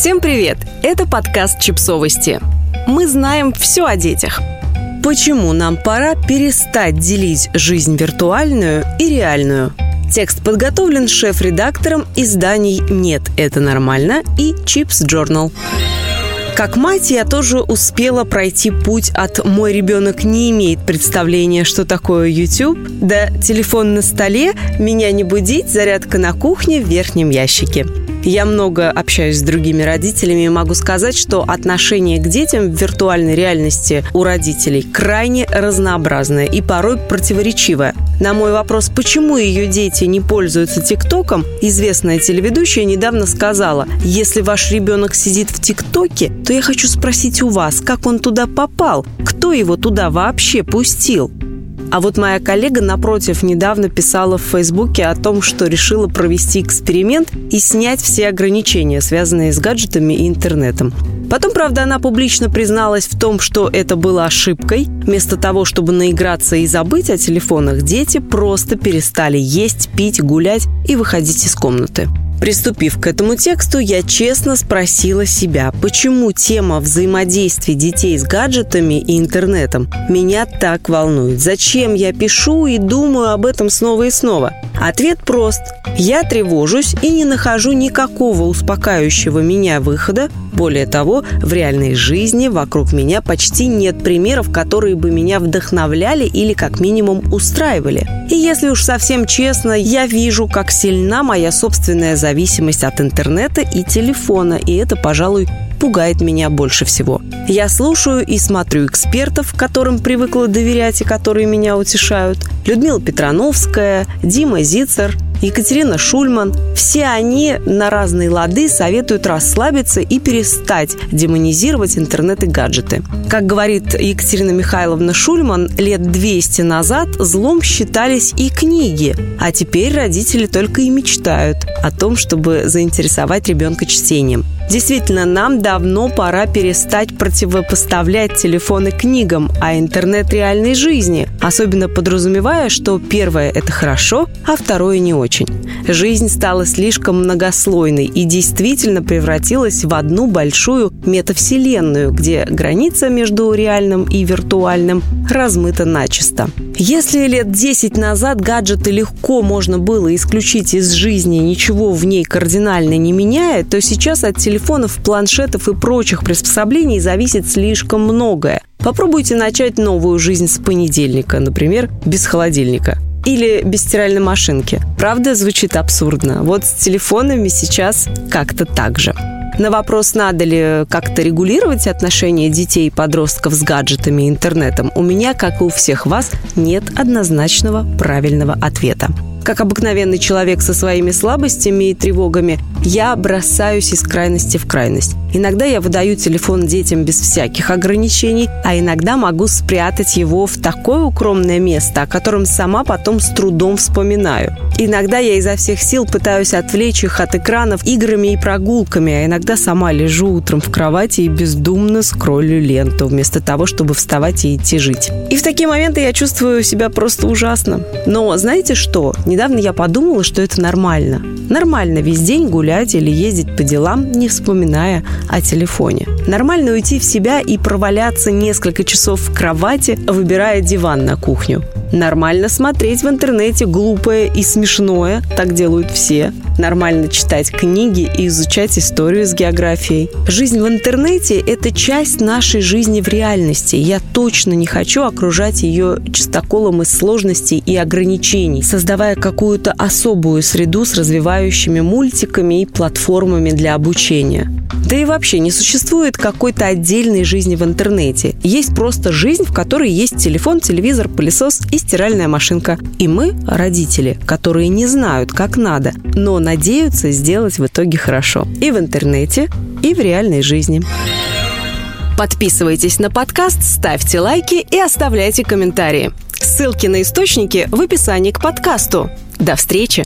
Всем привет! Это подкаст «Чипсовости». Мы знаем все о детях. Почему нам пора перестать делить жизнь виртуальную и реальную? Текст подготовлен шеф-редактором изданий «Нет, это нормально» и «Чипс Journal. Как мать я тоже успела пройти путь от «мой ребенок не имеет представления, что такое YouTube» до «телефон на столе», «меня не будить», «зарядка на кухне» в верхнем ящике. Я много общаюсь с другими родителями и могу сказать, что отношение к детям в виртуальной реальности у родителей крайне разнообразное и порой противоречивое. На мой вопрос, почему ее дети не пользуются ТикТоком, известная телеведущая недавно сказала, если ваш ребенок сидит в ТикТоке, то я хочу спросить у вас, как он туда попал, кто его туда вообще пустил. А вот моя коллега, напротив, недавно писала в Фейсбуке о том, что решила провести эксперимент и снять все ограничения, связанные с гаджетами и интернетом. Потом, правда, она публично призналась в том, что это было ошибкой. Вместо того, чтобы наиграться и забыть о телефонах, дети просто перестали есть, пить, гулять и выходить из комнаты. Приступив к этому тексту, я честно спросила себя, почему тема взаимодействия детей с гаджетами и интернетом меня так волнует. Зачем я пишу и думаю об этом снова и снова? Ответ прост. Я тревожусь и не нахожу никакого успокаивающего меня выхода. Более того, в реальной жизни вокруг меня почти нет примеров, которые бы меня вдохновляли или как минимум устраивали. И если уж совсем честно, я вижу, как сильна моя собственная зависимость от интернета и телефона, и это, пожалуй, пугает меня больше всего. Я слушаю и смотрю экспертов, которым привыкла доверять и которые меня утешают. Людмила Петрановская, Дима Зицер – Екатерина Шульман. Все они на разные лады советуют расслабиться и перестать демонизировать интернет и гаджеты. Как говорит Екатерина Михайловна Шульман, лет 200 назад злом считались и книги, а теперь родители только и мечтают о том, чтобы заинтересовать ребенка чтением. Действительно, нам давно пора перестать противопоставлять телефоны книгам, а интернет реальной жизни, особенно подразумевая, что первое – это хорошо, а второе – не очень. Жизнь стала слишком многослойной и действительно превратилась в одну большую метавселенную, где граница между реальным и виртуальным размыта начисто. Если лет 10 назад гаджеты легко можно было исключить из жизни, ничего в ней кардинально не меняя, то сейчас от телефонов, планшетов и прочих приспособлений зависит слишком многое. Попробуйте начать новую жизнь с понедельника, например, без холодильника или без стиральной машинки. Правда, звучит абсурдно. Вот с телефонами сейчас как-то так же. На вопрос, надо ли как-то регулировать отношения детей и подростков с гаджетами и интернетом, у меня, как и у всех вас, нет однозначного правильного ответа. Как обыкновенный человек со своими слабостями и тревогами, я бросаюсь из крайности в крайность. Иногда я выдаю телефон детям без всяких ограничений, а иногда могу спрятать его в такое укромное место, о котором сама потом с трудом вспоминаю. Иногда я изо всех сил пытаюсь отвлечь их от экранов играми и прогулками, а иногда сама лежу утром в кровати и бездумно скроллю ленту, вместо того, чтобы вставать и идти жить. И в такие моменты я чувствую себя просто ужасно. Но знаете что? Недавно я подумала, что это нормально. Нормально весь день гулять или ездить по делам, не вспоминая о телефоне. Нормально уйти в себя и проваляться несколько часов в кровати, выбирая диван на кухню. Нормально смотреть в интернете глупое и смешное, так делают все. Нормально читать книги и изучать историю с географией. Жизнь в интернете – это часть нашей жизни в реальности. Я точно не хочу окружать ее чистоколом из сложностей и ограничений, создавая какую-то особую среду с развивающими мультиками и платформами для обучения. Да и вообще не существует какой-то отдельной жизни в интернете. Есть просто жизнь, в которой есть телефон, телевизор, пылесос и стиральная машинка. И мы, родители, которые не знают, как надо, но надеются сделать в итоге хорошо. И в интернете, и в реальной жизни. Подписывайтесь на подкаст, ставьте лайки и оставляйте комментарии. Ссылки на источники в описании к подкасту. До встречи!